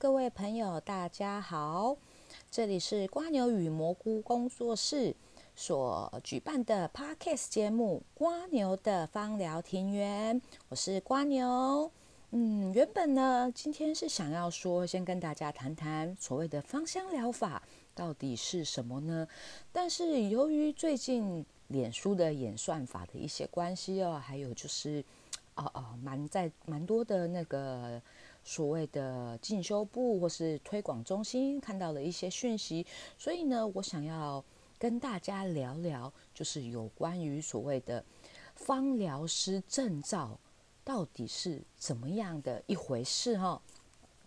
各位朋友，大家好，这里是瓜牛与蘑菇工作室所举办的 Podcast 节目《瓜牛的芳疗庭园》，我是瓜牛。嗯，原本呢，今天是想要说，先跟大家谈谈所谓的芳香疗法到底是什么呢？但是由于最近脸书的演算法的一些关系哦，还有就是，哦哦，蛮在蛮多的那个所谓的进修部或是推广中心看到了一些讯息，所以呢，我想要跟大家聊聊，就是有关于所谓的芳疗师证照。到底是怎么样的一回事哈？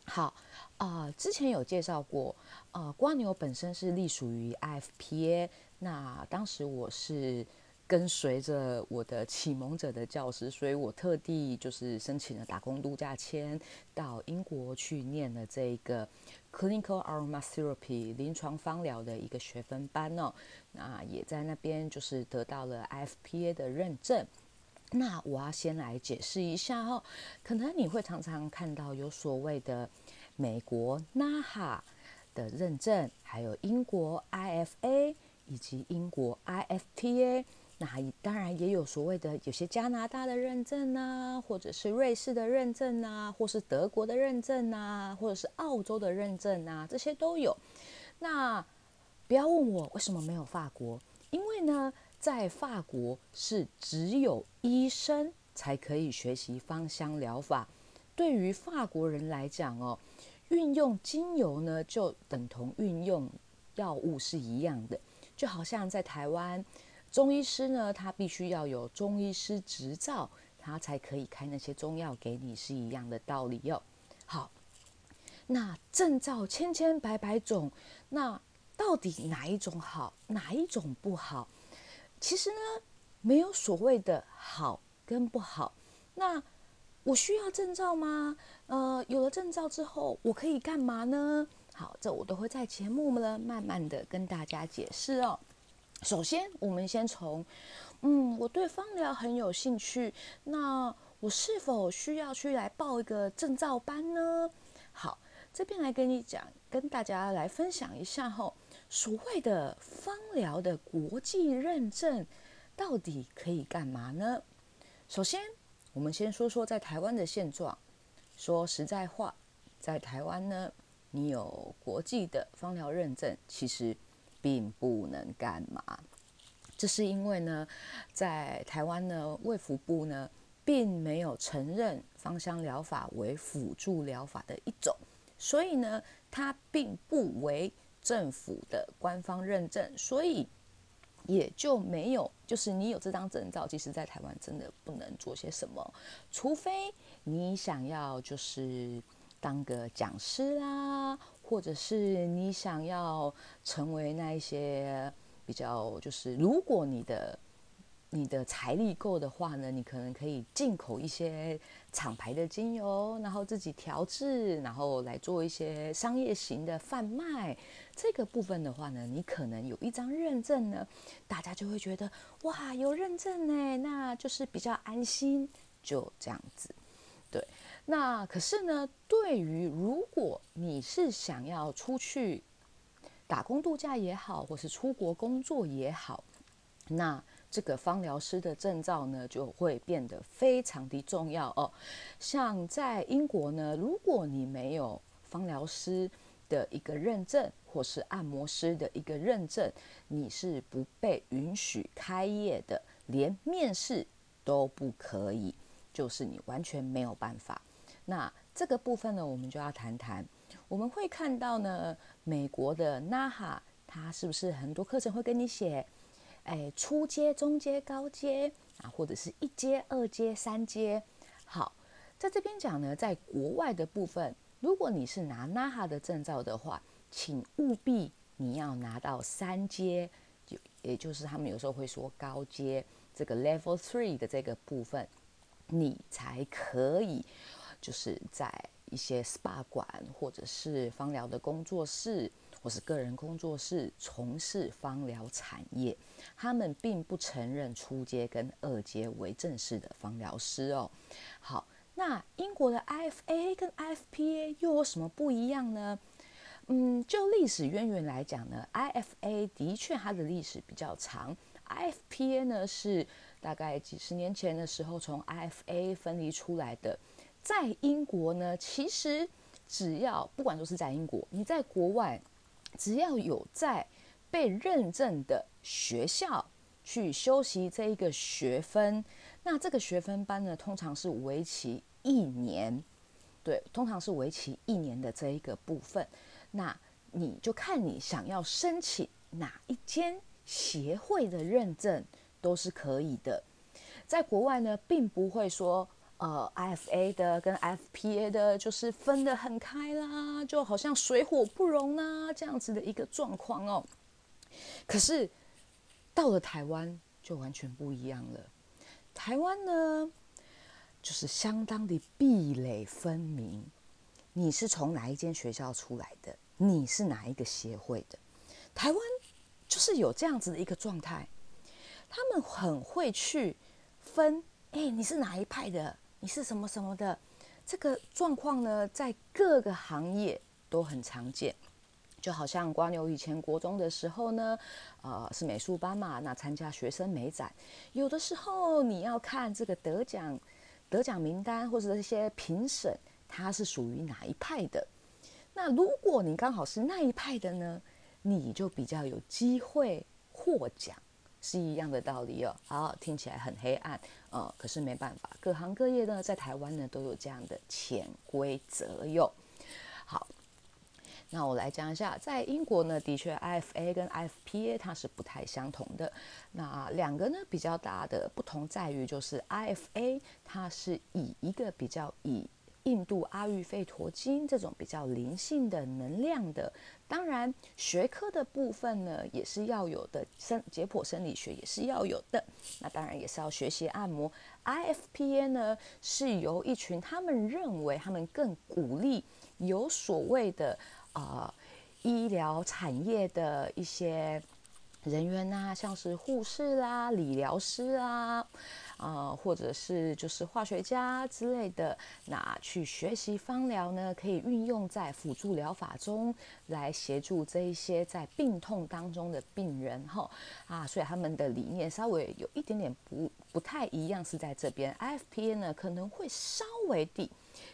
好啊，之前有介绍过，呃，瓜牛本身是隶属于 IFPA，那当时我是跟随着我的启蒙者的教师，所以我特地就是申请了打工度假签，到英国去念了这个 Clinical Aromatherapy 临床芳疗的一个学分班哦，那也在那边就是得到了 IFPA 的认证。那我要先来解释一下哦，可能你会常常看到有所谓的美国 NAHA 的认证，还有英国 IFA 以及英国 IFPA，那当然也有所谓的有些加拿大的认证啊，或者是瑞士的认证啊，或是德国的认证啊，或者是澳洲的认证啊，这些都有。那不要问我为什么没有法国，因为呢。在法国是只有医生才可以学习芳香疗法。对于法国人来讲哦，运用精油呢就等同运用药物是一样的。就好像在台湾，中医师呢他必须要有中医师执照，他才可以开那些中药给你，是一样的道理哟。好，那证照千千百百种，那到底哪一种好，哪一种不好？其实呢，没有所谓的好跟不好。那我需要证照吗？呃，有了证照之后，我可以干嘛呢？好，这我都会在节目呢慢慢的跟大家解释哦。首先，我们先从，嗯，我对芳疗很有兴趣，那我是否需要去来报一个证照班呢？好，这边来跟你讲，跟大家来分享一下吼。所谓的芳疗的国际认证，到底可以干嘛呢？首先，我们先说说在台湾的现状。说实在话，在台湾呢，你有国际的芳疗认证，其实并不能干嘛。这是因为呢，在台湾呢，卫福部呢，并没有承认芳香疗法为辅助疗法的一种，所以呢，它并不为。政府的官方认证，所以也就没有，就是你有这张证照，其实在台湾真的不能做些什么，除非你想要就是当个讲师啦，或者是你想要成为那一些比较，就是如果你的。你的财力够的话呢，你可能可以进口一些厂牌的精油，然后自己调制，然后来做一些商业型的贩卖。这个部分的话呢，你可能有一张认证呢，大家就会觉得哇，有认证呢，那就是比较安心，就这样子。对，那可是呢，对于如果你是想要出去打工度假也好，或是出国工作也好，那这个芳疗师的证照呢，就会变得非常的重要哦。像在英国呢，如果你没有芳疗师的一个认证，或是按摩师的一个认证，你是不被允许开业的，连面试都不可以，就是你完全没有办法。那这个部分呢，我们就要谈谈。我们会看到呢，美国的 NAHA，它是不是很多课程会跟你写？哎，初阶、中阶、高阶啊，或者是一阶、二阶、三阶。好，在这边讲呢，在国外的部分，如果你是拿 NAHA 的证照的话，请务必你要拿到三阶，就也就是他们有时候会说高阶这个 Level Three 的这个部分，你才可以就是在一些 SPA 馆或者是芳疗的工作室。或是个人工作室从事芳疗产业，他们并不承认初阶跟二阶为正式的芳疗师哦。好，那英国的 IFA 跟 IFPA 又有什么不一样呢？嗯，就历史渊源来讲呢，IFA 的确它的历史比较长，IFPA 呢是大概几十年前的时候从 IFA 分离出来的。在英国呢，其实只要不管说是在英国，你在国外，只要有在被认证的学校去修习这一个学分，那这个学分班呢，通常是为期一年，对，通常是为期一年的这一个部分。那你就看你想要申请哪一间协会的认证都是可以的。在国外呢，并不会说。呃，IFA 的跟 FPA 的，就是分得很开啦，就好像水火不容啊，这样子的一个状况哦。可是到了台湾就完全不一样了。台湾呢，就是相当的壁垒分明。你是从哪一间学校出来的？你是哪一个协会的？台湾就是有这样子的一个状态，他们很会去分。哎，你是哪一派的？你是什么什么的？这个状况呢，在各个行业都很常见。就好像瓜牛以前国中的时候呢，呃，是美术班嘛，那参加学生美展，有的时候你要看这个得奖得奖名单或者这些评审，他是属于哪一派的。那如果你刚好是那一派的呢，你就比较有机会获奖。是一样的道理哦。好，听起来很黑暗，呃，可是没办法，各行各业呢，在台湾呢都有这样的潜规则哟。好，那我来讲一下，在英国呢，的确 IFA 跟 IFPA 它是不太相同的。那两个呢比较大的不同在于，就是 IFA 它是以一个比较以印度阿育吠陀经这种比较灵性的能量的，当然学科的部分呢也是要有的，生解剖生理学也是要有的。那当然也是要学习按摩。IFPA 呢是由一群他们认为他们更鼓励有所谓的啊医疗产业的一些人员呐，像是护士啦、理疗师啊。啊，或者是就是化学家之类的，那去学习芳疗呢，可以运用在辅助疗法中，来协助这一些在病痛当中的病人哈啊，所以他们的理念稍微有一点点不不太一样，是在这边 IFPA 呢可能会稍微地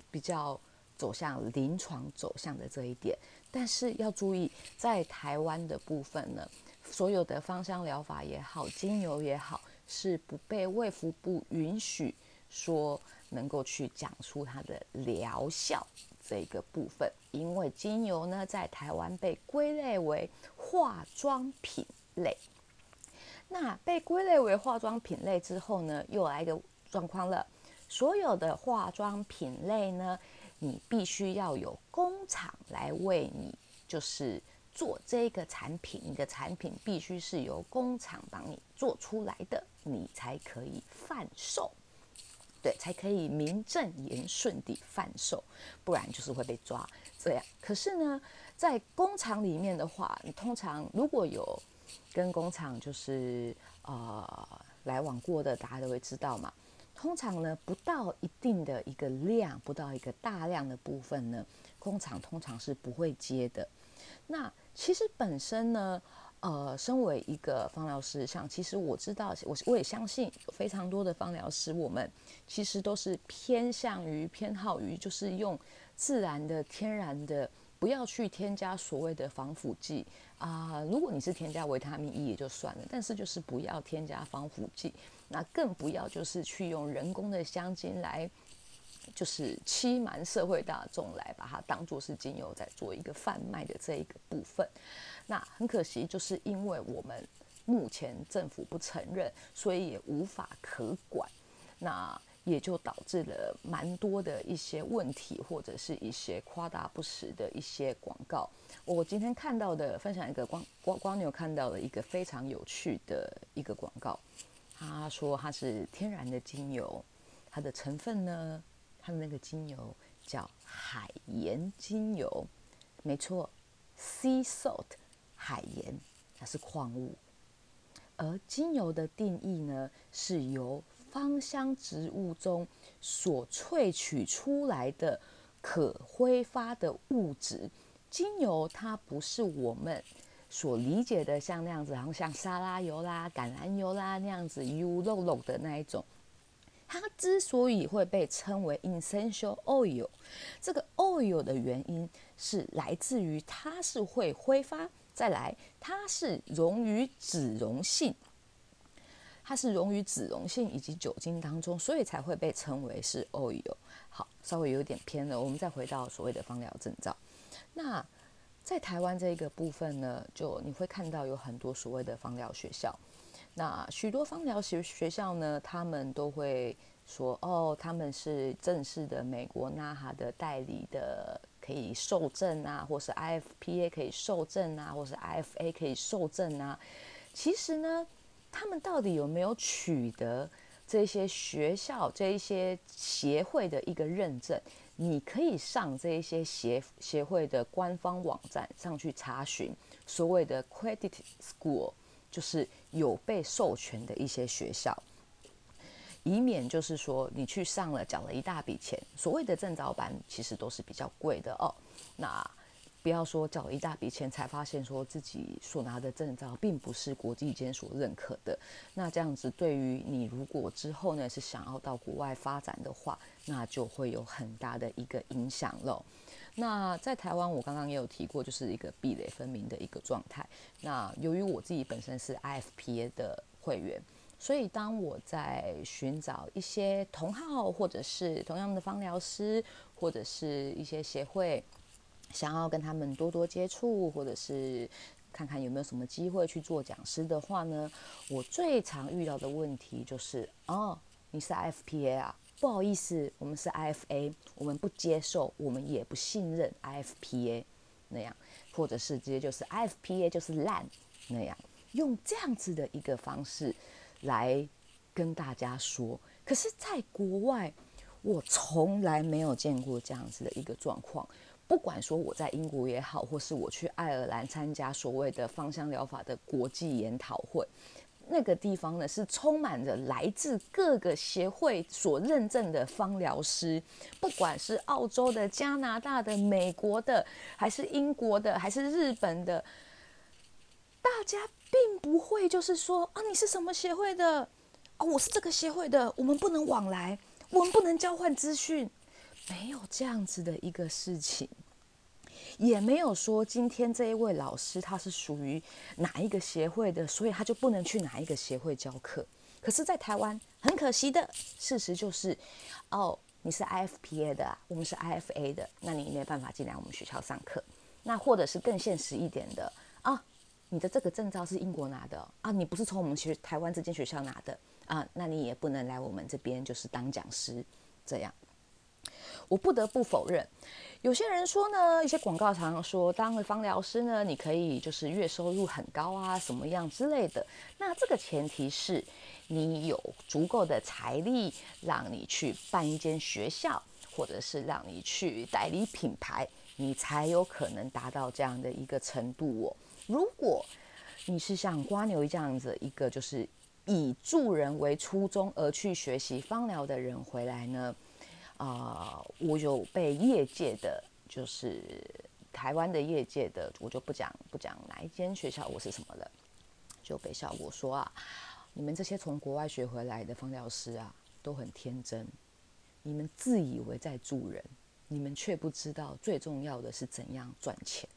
比较走向临床走向的这一点，但是要注意，在台湾的部分呢，所有的芳香疗法也好，精油也好。是不被卫福部允许说能够去讲出它的疗效这个部分，因为精油呢在台湾被归类为化妆品类。那被归类为化妆品类之后呢，又来一个状况了，所有的化妆品类呢，你必须要有工厂来为你就是。做这个产品，你的产品必须是由工厂帮你做出来的，你才可以贩售，对，才可以名正言顺地贩售，不然就是会被抓。这样，可是呢，在工厂里面的话，你通常如果有跟工厂就是呃来往过的，大家都会知道嘛。通常呢，不到一定的一个量，不到一个大量的部分呢，工厂通常是不会接的。那其实本身呢，呃，身为一个芳疗师，像其实我知道，我我也相信有非常多的芳疗师，我们其实都是偏向于偏好于就是用自然的、天然的，不要去添加所谓的防腐剂啊。如果你是添加维他命 E 也就算了，但是就是不要添加防腐剂，那更不要就是去用人工的香精来。就是欺瞒社会大众来把它当做是精油在做一个贩卖的这一个部分，那很可惜，就是因为我们目前政府不承认，所以也无法可管，那也就导致了蛮多的一些问题，或者是一些夸大不实的一些广告。我今天看到的，分享一个光光光牛看到的一个非常有趣的一个广告，他说它是天然的精油，它的成分呢？它的那个精油叫海盐精油，没错，sea salt，海盐，它是矿物。而精油的定义呢，是由芳香植物中所萃取出来的可挥发的物质。精油它不是我们所理解的像那样子，然后像沙拉油啦、橄榄油啦那样子油肉肉的那一种。它之所以会被称为 essential oil，这个 oil 的原因是来自于它是会挥发，再来它是溶于脂溶性，它是溶于脂溶性以及酒精当中，所以才会被称为是 oil。好，稍微有点偏了，我们再回到所谓的芳疗证照。那在台湾这一个部分呢，就你会看到有很多所谓的芳疗学校。那许多芳疗学学校呢，他们都会说，哦，他们是正式的美国 NAHA 的代理的，可以受证啊，或是 IFPA 可以受证啊，或是 IFA 可以受证啊。其实呢，他们到底有没有取得这些学校、这一些协会的一个认证？你可以上这一些协协会的官方网站上去查询，所谓的 credit school。就是有被授权的一些学校，以免就是说你去上了，缴了一大笔钱。所谓的证照班其实都是比较贵的哦。那不要说缴一大笔钱，才发现说自己所拿的证照并不是国际间所认可的。那这样子对于你如果之后呢是想要到国外发展的话，那就会有很大的一个影响喽。那在台湾，我刚刚也有提过，就是一个壁垒分明的一个状态。那由于我自己本身是 IFPA 的会员，所以当我在寻找一些同号或者是同样的芳疗师，或者是一些协会，想要跟他们多多接触，或者是看看有没有什么机会去做讲师的话呢，我最常遇到的问题就是：哦，你是 IFPA 啊？不好意思，我们是 IFA，我们不接受，我们也不信任 IFPA 那样，或者是直接就是 IFPA 就是烂那样，用这样子的一个方式来跟大家说。可是，在国外，我从来没有见过这样子的一个状况。不管说我在英国也好，或是我去爱尔兰参加所谓的芳香疗法的国际研讨会。那个地方呢，是充满着来自各个协会所认证的芳疗师，不管是澳洲的、加拿大的、美国的，还是英国的，还是日本的，大家并不会就是说啊，你是什么协会的？啊，我是这个协会的，我们不能往来，我们不能交换资讯，没有这样子的一个事情。也没有说今天这一位老师他是属于哪一个协会的，所以他就不能去哪一个协会教课。可是，在台湾很可惜的事实就是，哦，你是 IFPA 的，我们是 IFA 的，那你没办法进来我们学校上课。那或者是更现实一点的啊，你的这个证照是英国拿的啊，你不是从我们学台湾这间学校拿的啊，那你也不能来我们这边就是当讲师这样。我不得不否认，有些人说呢，一些广告常常说，当了芳疗师呢，你可以就是月收入很高啊，什么样之类的。那这个前提是你有足够的财力，让你去办一间学校，或者是让你去代理品牌，你才有可能达到这样的一个程度哦。如果你是像瓜牛这样子一个就是以助人为初衷而去学习芳疗的人回来呢？啊，我有被业界的，就是台湾的业界的，我就不讲不讲哪一间学校我是什么了，就被笑我说啊，你们这些从国外学回来的芳疗师啊，都很天真，你们自以为在助人，你们却不知道最重要的是怎样赚钱。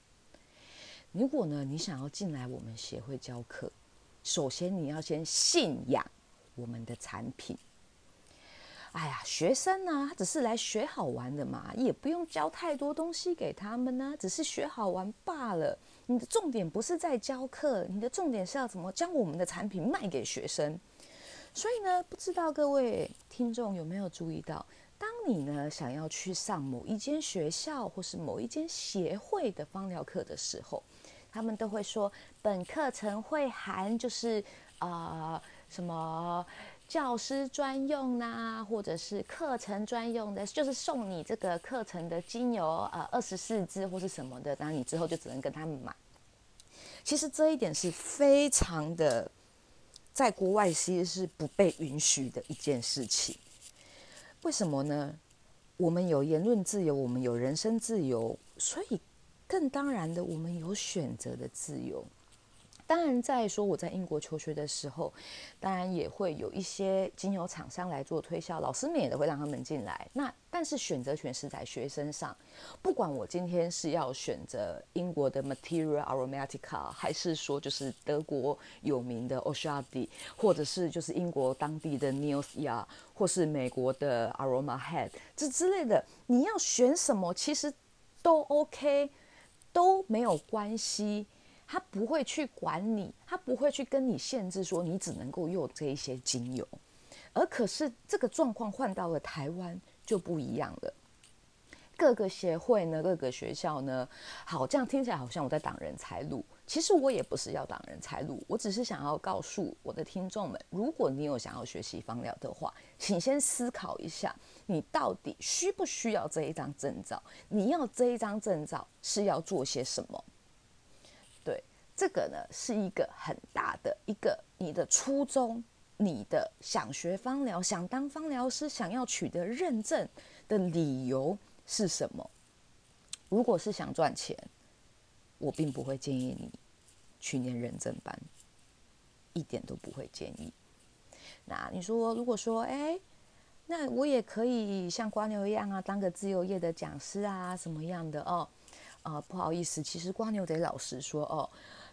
如果呢，你想要进来我们协会教课，首先你要先信仰我们的产品。哎呀，学生呢，他只是来学好玩的嘛，也不用教太多东西给他们呢，只是学好玩罢了。你的重点不是在教课，你的重点是要怎么将我们的产品卖给学生。所以呢，不知道各位听众有没有注意到，当你呢想要去上某一间学校或是某一间协会的芳疗课的时候，他们都会说本课程会含就是啊什么。教师专用呐，或者是课程专用的，就是送你这个课程的精油，呃，二十四支或是什么的，那你之后就只能跟他们买。其实这一点是非常的，在国外其实是不被允许的一件事情。为什么呢？我们有言论自由，我们有人身自由，所以更当然的，我们有选择的自由。当然，在说我在英国求学的时候，当然也会有一些精油厂商来做推销，老师们也都会让他们进来。那但是选择权是在学生上，不管我今天是要选择英国的 Material Aromatica，还是说就是德国有名的 o s h a d i 或者是就是英国当地的 n e o s y a 或是美国的 Aroma Head 这之类的，你要选什么，其实都 OK，都没有关系。他不会去管你，他不会去跟你限制说你只能够用这一些精油，而可是这个状况换到了台湾就不一样了。各个协会呢，各个学校呢，好，这样听起来好像我在挡人财路。其实我也不是要挡人财路，我只是想要告诉我的听众们，如果你有想要学习芳疗的话，请先思考一下，你到底需不需要这一张证照？你要这一张证照是要做些什么？这个呢是一个很大的一个你的初衷，你的想学芳疗、想当芳疗师、想要取得认证的理由是什么？如果是想赚钱，我并不会建议你去念认证班，一点都不会建议。那你说，如果说，哎，那我也可以像瓜牛一样啊，当个自由业的讲师啊，什么样的哦？啊，不好意思，其实瓜牛得老实说哦。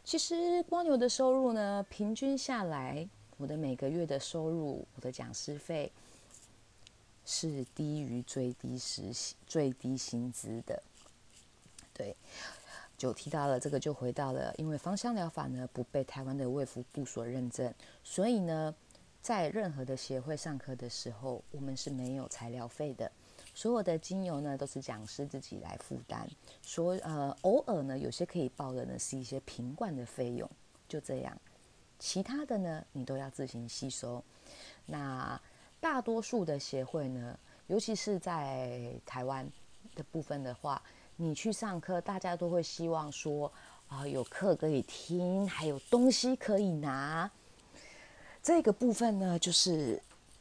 其实光牛的收入呢，平均下来，我的每个月的收入，我的讲师费是低于最低时最低薪资的。对，就提到了这个，就回到了，因为芳香疗法呢不被台湾的卫福部所认证，所以呢，在任何的协会上课的时候，我们是没有材料费的。所有的精油呢，都是讲师自己来负担。所呃，偶尔呢，有些可以报的呢，是一些瓶罐的费用，就这样。其他的呢，你都要自行吸收。那大多数的协会呢，尤其是在台湾的部分的话，你去上课，大家都会希望说啊，有课可以听，还有东西可以拿。这个部分呢，就是。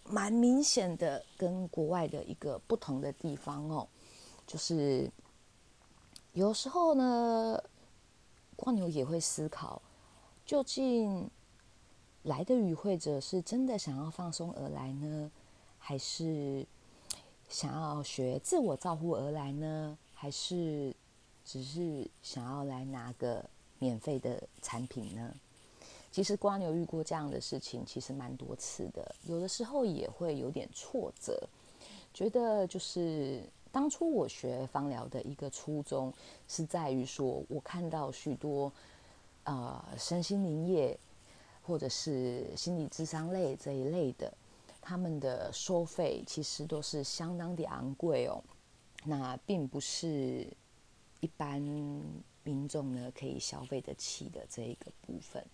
蛮明显的，跟国外的一个不同的地方哦，就是有时候呢，光牛也会思考，究竟来的与会者是真的想要放松而来呢，还是想要学自我照顾而来呢，还是只是想要来拿个免费的产品呢？其实瓜牛遇过这样的事情，其实蛮多次的。有的时候也会有点挫折，觉得就是当初我学芳疗的一个初衷，是在于说我看到许多呃身心灵业或者是心理智商类这一类的，他们的收费其实都是相当的昂贵哦。那并不是一般民众呢可以消费得起的这一个部分。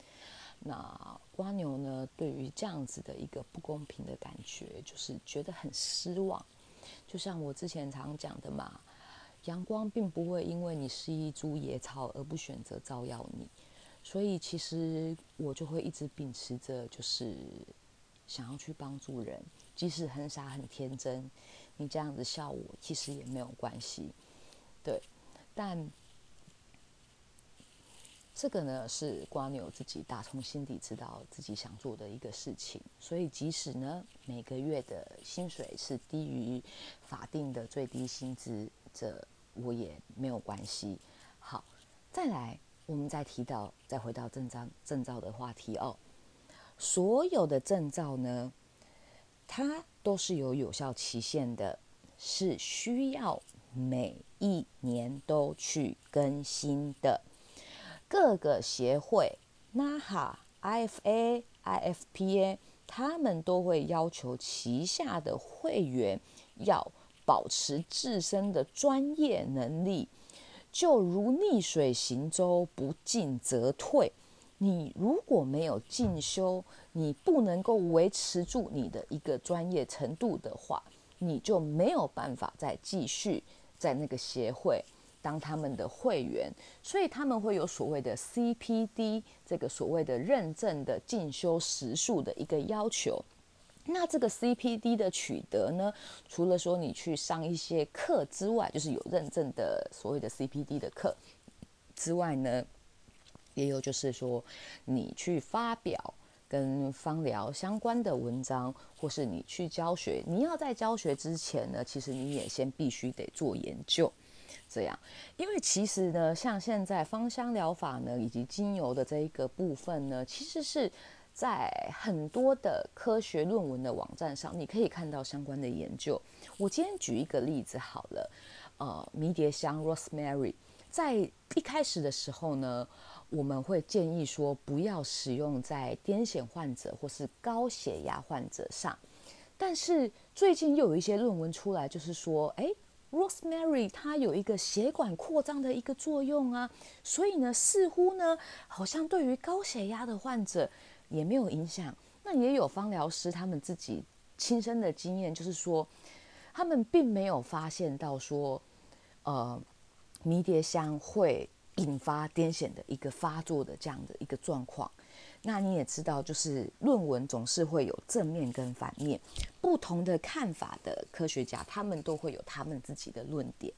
那瓜牛呢？对于这样子的一个不公平的感觉，就是觉得很失望。就像我之前常讲的嘛，阳光并不会因为你是一株野草而不选择照耀你。所以其实我就会一直秉持着，就是想要去帮助人，即使很傻很天真，你这样子笑我，其实也没有关系。对，但。这个呢是瓜牛自己打从心底知道自己想做的一个事情，所以即使呢每个月的薪水是低于法定的最低薪资，这我也没有关系。好，再来，我们再提到，再回到证照证照的话题哦。所有的证照呢，它都是有有效期限的，是需要每一年都去更新的。各个协会，NAHA、IFA、IFPA，他们都会要求旗下的会员要保持自身的专业能力，就如逆水行舟，不进则退。你如果没有进修，你不能够维持住你的一个专业程度的话，你就没有办法再继续在那个协会。当他们的会员，所以他们会有所谓的 CPD 这个所谓的认证的进修时数的一个要求。那这个 CPD 的取得呢，除了说你去上一些课之外，就是有认证的所谓的 CPD 的课之外呢，也有就是说你去发表跟芳疗相关的文章，或是你去教学，你要在教学之前呢，其实你也先必须得做研究，这样，因为其实呢，像现在芳香疗法呢，以及精油的这一个部分呢，其实是。在很多的科学论文的网站上，你可以看到相关的研究。我今天举一个例子好了，呃，迷迭香 （rosemary） 在一开始的时候呢，我们会建议说不要使用在癫痫患者或是高血压患者上。但是最近又有一些论文出来，就是说，哎，rosemary 它有一个血管扩张的一个作用啊，所以呢，似乎呢，好像对于高血压的患者。也没有影响。那也有芳疗师他们自己亲身的经验，就是说，他们并没有发现到说，呃，迷迭香会引发癫痫的一个发作的这样的一个状况。那你也知道，就是论文总是会有正面跟反面，不同的看法的科学家，他们都会有他们自己的论点。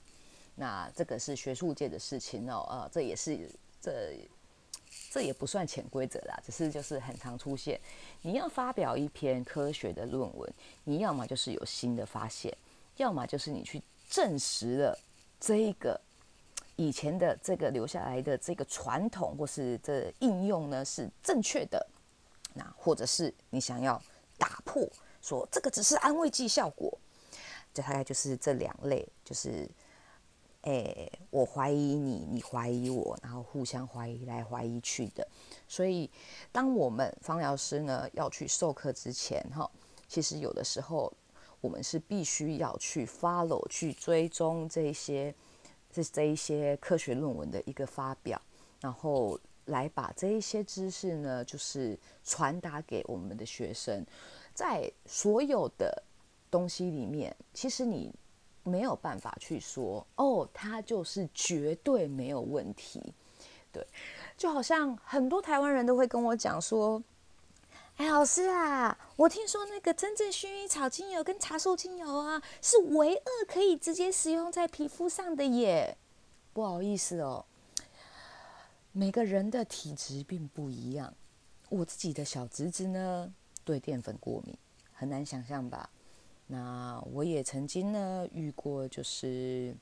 那这个是学术界的事情哦，呃，这也是这。这也不算潜规则啦，只是就是很常出现。你要发表一篇科学的论文，你要么就是有新的发现，要么就是你去证实了这一个以前的这个留下来的这个传统或是这应用呢是正确的。那或者是你想要打破，说这个只是安慰剂效果，这大概就是这两类，就是。哎，我怀疑你，你怀疑我，然后互相怀疑来怀疑去的。所以，当我们芳疗师呢要去授课之前，哈，其实有的时候我们是必须要去 follow 去追踪这些这这一些科学论文的一个发表，然后来把这一些知识呢，就是传达给我们的学生。在所有的东西里面，其实你。没有办法去说哦，他就是绝对没有问题，对，就好像很多台湾人都会跟我讲说，哎，老师啊，我听说那个真正薰衣草精油跟茶树精油啊，是唯二可以直接使用在皮肤上的耶。不好意思哦，每个人的体质并不一样，我自己的小侄子呢，对淀粉过敏，很难想象吧。那我也曾经呢遇过，就是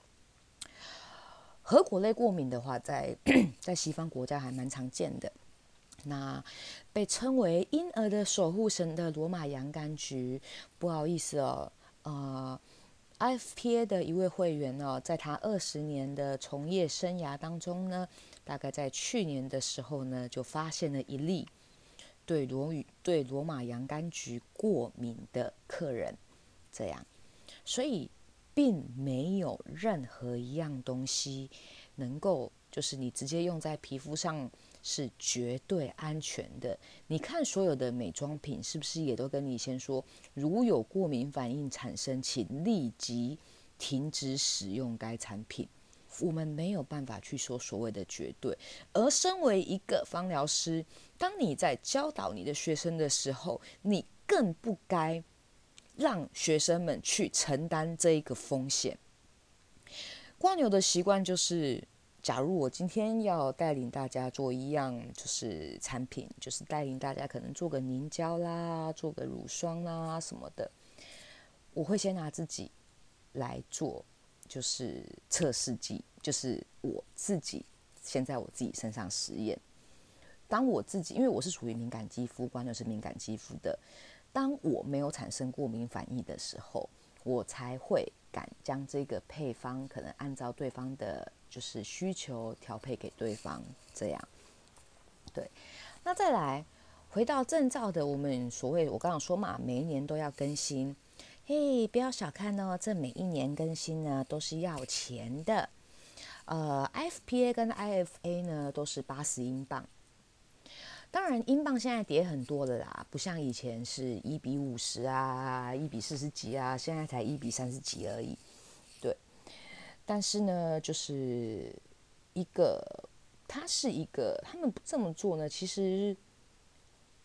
核果类过敏的话，在 在西方国家还蛮常见的。那被称为婴儿的守护神的罗马洋甘菊，不好意思哦，呃，FPA 的一位会员哦，在他二十年的从业生涯当中呢，大概在去年的时候呢，就发现了一例对罗语对罗马洋甘菊过敏的客人。这样，所以并没有任何一样东西能够，就是你直接用在皮肤上是绝对安全的。你看所有的美妆品是不是也都跟你先说，如有过敏反应产生，请立即停止使用该产品。我们没有办法去说所谓的绝对。而身为一个芳疗师，当你在教导你的学生的时候，你更不该。让学生们去承担这一个风险。瓜牛的习惯就是，假如我今天要带领大家做一样就是产品，就是带领大家可能做个凝胶啦，做个乳霜啦什么的，我会先拿自己来做，就是测试剂，就是我自己先在我自己身上实验。当我自己，因为我是属于敏感肌肤，瓜牛是敏感肌肤的。当我没有产生过敏反应的时候，我才会敢将这个配方可能按照对方的就是需求调配给对方。这样，对。那再来回到证照的，我们所谓我刚刚说嘛，每一年都要更新。嘿，不要小看哦，这每一年更新呢都是要钱的。呃，FPA 跟 IFA 呢都是八十英镑。当然，英镑现在跌很多了啦，不像以前是一比五十啊，一比四十几啊，现在才一比三十几而已。但是呢，就是一个，它是一个，他们这么做呢，其实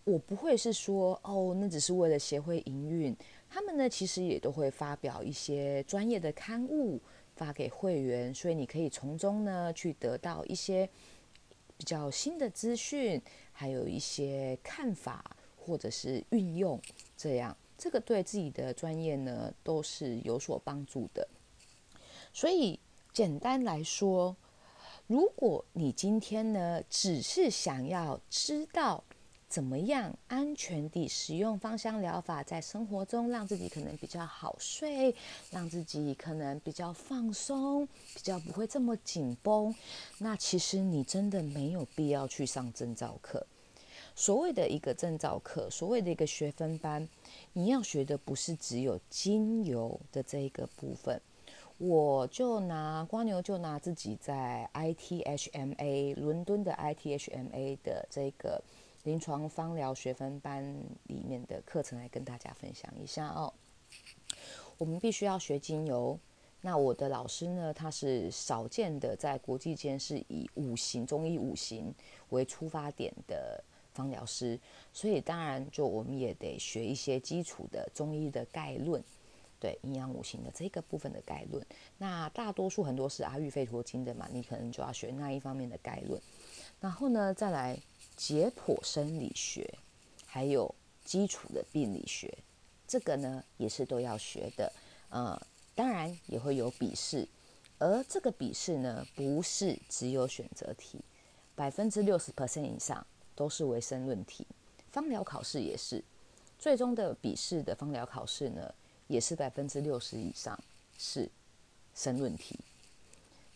我不会是说哦，那只是为了协会营运。他们呢，其实也都会发表一些专业的刊物发给会员，所以你可以从中呢去得到一些比较新的资讯，还有一些看法或者是运用。这样，这个对自己的专业呢都是有所帮助的。所以简单来说，如果你今天呢只是想要知道。怎么样安全地使用芳香疗法，在生活中让自己可能比较好睡，让自己可能比较放松，比较不会这么紧绷。那其实你真的没有必要去上证照课。所谓的一个证照课，所谓的一个学分班，你要学的不是只有精油的这一个部分。我就拿瓜牛，就拿自己在 ITHMA 伦敦的 ITHMA 的这个。临床芳疗学分班里面的课程来跟大家分享一下哦。我们必须要学精油。那我的老师呢，他是少见的在国际间是以五行中医五行为出发点的芳疗师，所以当然就我们也得学一些基础的中医的概论，对阴阳五行的这个部分的概论。那大多数很多是阿育吠陀经的嘛，你可能就要学那一方面的概论。然后呢，再来。解剖生理学，还有基础的病理学，这个呢也是都要学的。呃，当然也会有笔试，而这个笔试呢不是只有选择题，百分之六十 percent 以上都是为申论题。芳疗考试也是，最终的笔试的芳疗考试呢也是百分之六十以上是申论题。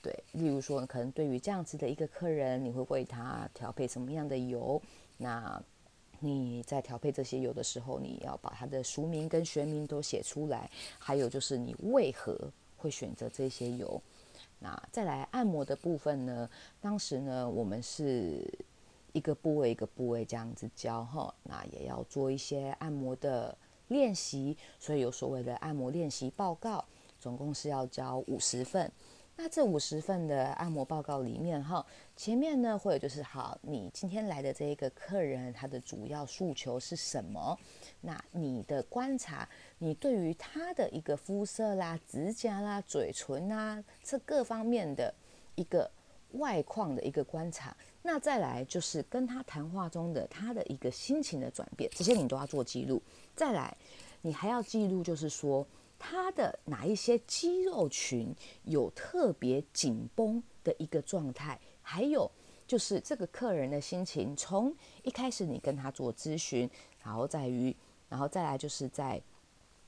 对，例如说，可能对于这样子的一个客人，你会为他调配什么样的油？那你在调配这些油的时候，你要把它的俗名跟学名都写出来。还有就是你为何会选择这些油？那再来按摩的部分呢？当时呢，我们是一个部位一个部位这样子教哈，那也要做一些按摩的练习，所以有所谓的按摩练习报告，总共是要交五十份。那这五十份的按摩报告里面，哈，前面呢会有就是好，你今天来的这一个客人，他的主要诉求是什么？那你的观察，你对于他的一个肤色啦、指甲啦、嘴唇啊，这各方面的一个外况的一个观察。那再来就是跟他谈话中的他的一个心情的转变，这些你都要做记录。再来，你还要记录，就是说。他的哪一些肌肉群有特别紧绷的一个状态？还有就是这个客人的心情，从一开始你跟他做咨询，然后在于，然后再来就是在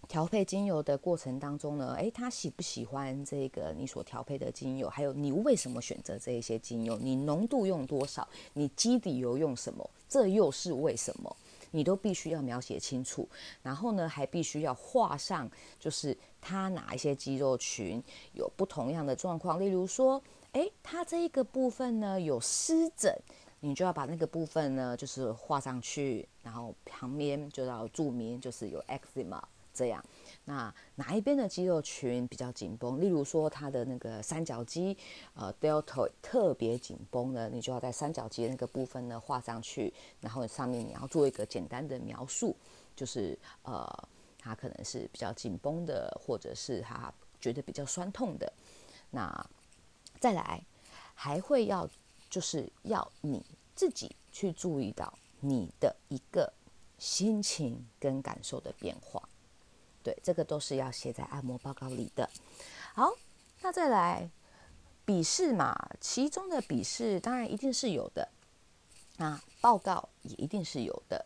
调配精油的过程当中呢，诶，他喜不喜欢这个你所调配的精油？还有你为什么选择这一些精油？你浓度用多少？你基底油用什么？这又是为什么？你都必须要描写清楚，然后呢，还必须要画上，就是他哪一些肌肉群有不同样的状况。例如说，诶，他这一个部分呢有湿疹，你就要把那个部分呢就是画上去，然后旁边就要注明就是有 eczema 这样。那哪一边的肌肉群比较紧绷？例如说，他的那个三角肌，呃，delta 特别紧绷呢，你就要在三角肌那个部分呢画上去，然后上面你要做一个简单的描述，就是呃，它可能是比较紧绷的，或者是它觉得比较酸痛的。那再来，还会要就是要你自己去注意到你的一个心情跟感受的变化。对，这个都是要写在按摩报告里的。好，那再来笔试嘛，其中的笔试当然一定是有的，那报告也一定是有的。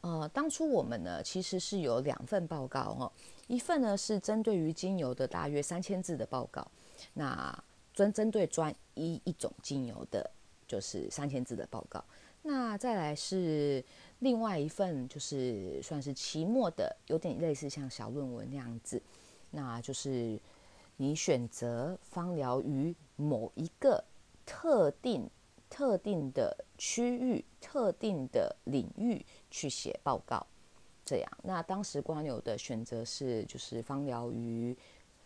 呃，当初我们呢其实是有两份报告哦，一份呢是针对于精油的大约三千字的报告，那专针对专一一种精油的，就是三千字的报告。那再来是另外一份，就是算是期末的，有点类似像小论文那样子。那就是你选择芳疗于某一个特定、特定的区域、特定的领域去写报告，这样。那当时光牛的选择是，就是芳疗于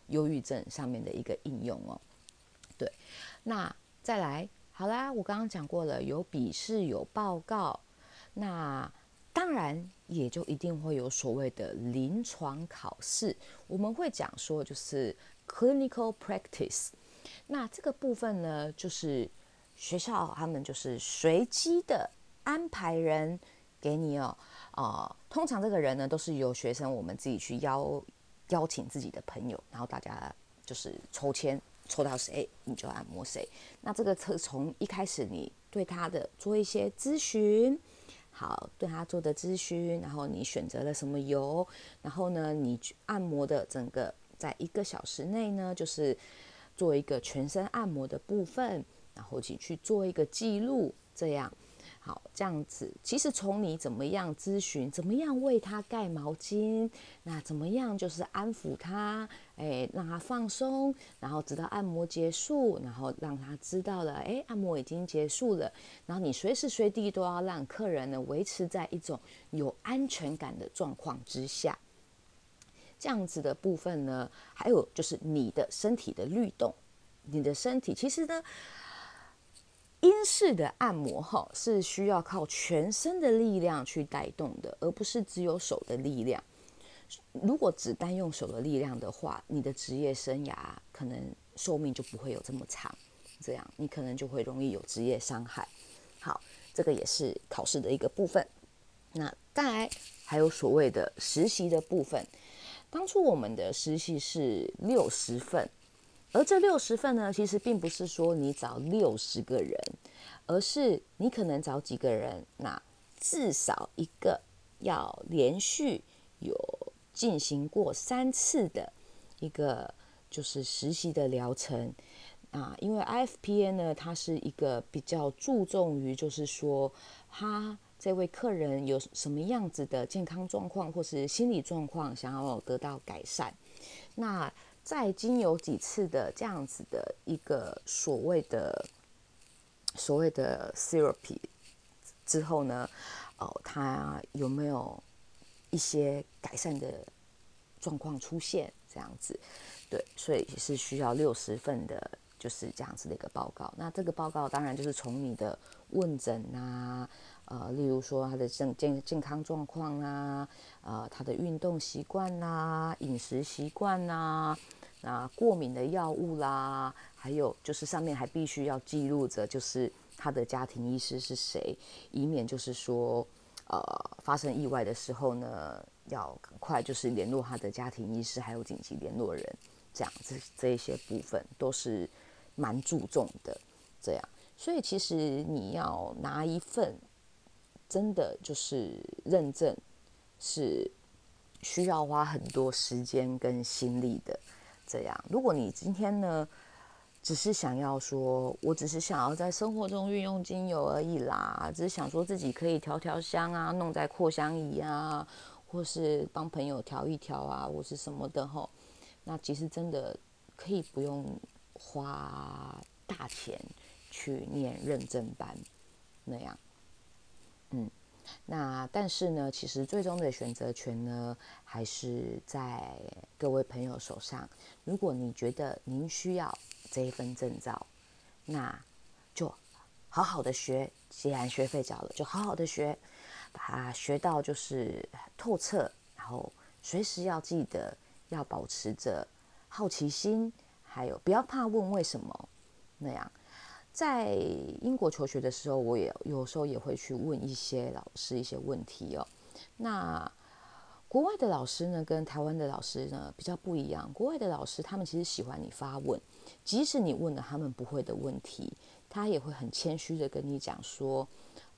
忧郁症上面的一个应用哦。对，那再来。好啦，我刚刚讲过了，有笔试，有报告。那当然也就一定会有所谓的临床考试，我们会讲说就是 clinical practice。那这个部分呢，就是学校他们就是随机的安排人给你哦，啊，通常这个人呢都是由学生我们自己去邀邀请自己的朋友，然后大家就是抽签，抽到谁你就按摩谁。那这个从从一开始你对他的做一些咨询，好，对他做的咨询，然后你选择了什么油，然后呢，你按摩的整个在一个小时内呢，就是。做一个全身按摩的部分，然后请去做一个记录，这样好，这样子。其实从你怎么样咨询，怎么样为他盖毛巾，那怎么样就是安抚他，哎，让他放松，然后直到按摩结束，然后让他知道了，哎，按摩已经结束了。然后你随时随地都要让客人呢维持在一种有安全感的状况之下。这样子的部分呢，还有就是你的身体的律动，你的身体其实呢，英式的按摩哈是需要靠全身的力量去带动的，而不是只有手的力量。如果只单用手的力量的话，你的职业生涯可能寿命就不会有这么长，这样你可能就会容易有职业伤害。好，这个也是考试的一个部分。那再来还有所谓的实习的部分。当初我们的实习是六十份，而这六十份呢，其实并不是说你找六十个人，而是你可能找几个人，那至少一个要连续有进行过三次的一个就是实习的疗程啊，因为 IFPN 呢，它是一个比较注重于就是说他。这位客人有什么样子的健康状况或是心理状况，想要得到改善？那在经有几次的这样子的一个所谓的所谓的 therapy 之后呢，哦，他有没有一些改善的状况出现？这样子，对，所以是需要六十份的，就是这样子的一个报告。那这个报告当然就是从你的问诊啊。呃，例如说他的健健健康状况啊，呃，他的运动习惯呐，饮食习惯呐，那过敏的药物啦，还有就是上面还必须要记录着，就是他的家庭医师是谁，以免就是说，呃，发生意外的时候呢，要赶快就是联络他的家庭医师，还有紧急联络人，这样这这一些部分都是蛮注重的，这样，所以其实你要拿一份。真的就是认证是需要花很多时间跟心力的。这样，如果你今天呢，只是想要说，我只是想要在生活中运用精油而已啦，只是想说自己可以调调香啊，弄在扩香仪啊，或是帮朋友调一调啊，或是什么的吼，那其实真的可以不用花大钱去念认证班那样。嗯，那但是呢，其实最终的选择权呢，还是在各位朋友手上。如果你觉得您需要这一份证照，那就好好的学。既然学费缴了，就好好的学，把它学到就是透彻。然后随时要记得要保持着好奇心，还有不要怕问为什么那样。在英国求学的时候，我也有时候也会去问一些老师一些问题哦。那国外的老师呢，跟台湾的老师呢比较不一样。国外的老师他们其实喜欢你发问，即使你问了他们不会的问题，他也会很谦虚的跟你讲说：“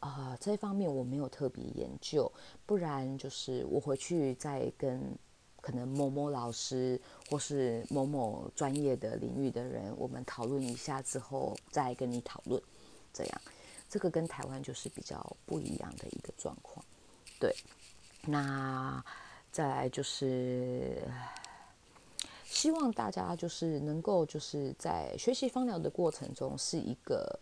啊，这方面我没有特别研究，不然就是我回去再跟。”可能某某老师或是某某专业的领域的人，我们讨论一下之后再跟你讨论，这样，这个跟台湾就是比较不一样的一个状况。对，那再来就是希望大家就是能够就是在学习芳疗的过程中是一个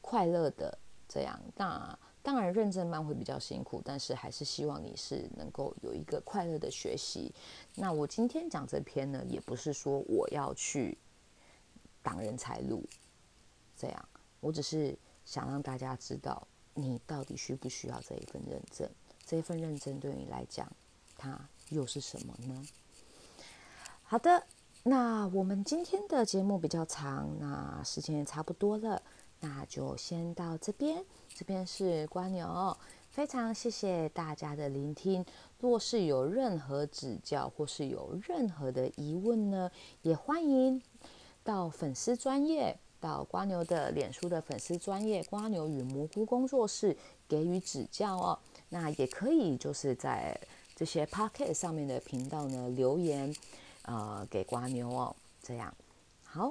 快乐的这样。那当然，认证班会比较辛苦，但是还是希望你是能够有一个快乐的学习。那我今天讲这篇呢，也不是说我要去挡人财路，这样，我只是想让大家知道你到底需不需要这一份认证。这一份认证对你来讲，它又是什么呢？好的，那我们今天的节目比较长，那时间也差不多了，那就先到这边。这边是瓜牛，非常谢谢大家的聆听。若是有任何指教或是有任何的疑问呢，也欢迎到粉丝专业，到瓜牛的脸书的粉丝专业瓜牛与蘑菇工作室给予指教哦。那也可以就是在这些 Pocket 上面的频道呢留言，呃，给瓜牛哦。这样好。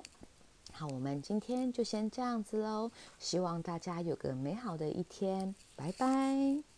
好，我们今天就先这样子喽。希望大家有个美好的一天，拜拜。